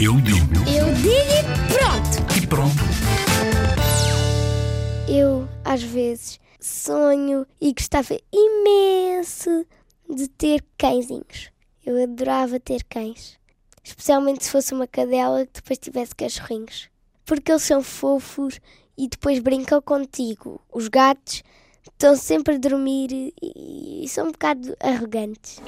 Eu digo Eu digo e pronto! e pronto. Eu, às vezes, sonho e gostava imenso de ter cãezinhos. Eu adorava ter cães. Especialmente se fosse uma cadela que depois tivesse cachorrinhos. Porque eles são fofos e depois brincam contigo. Os gatos estão sempre a dormir e, e são um bocado arrogantes.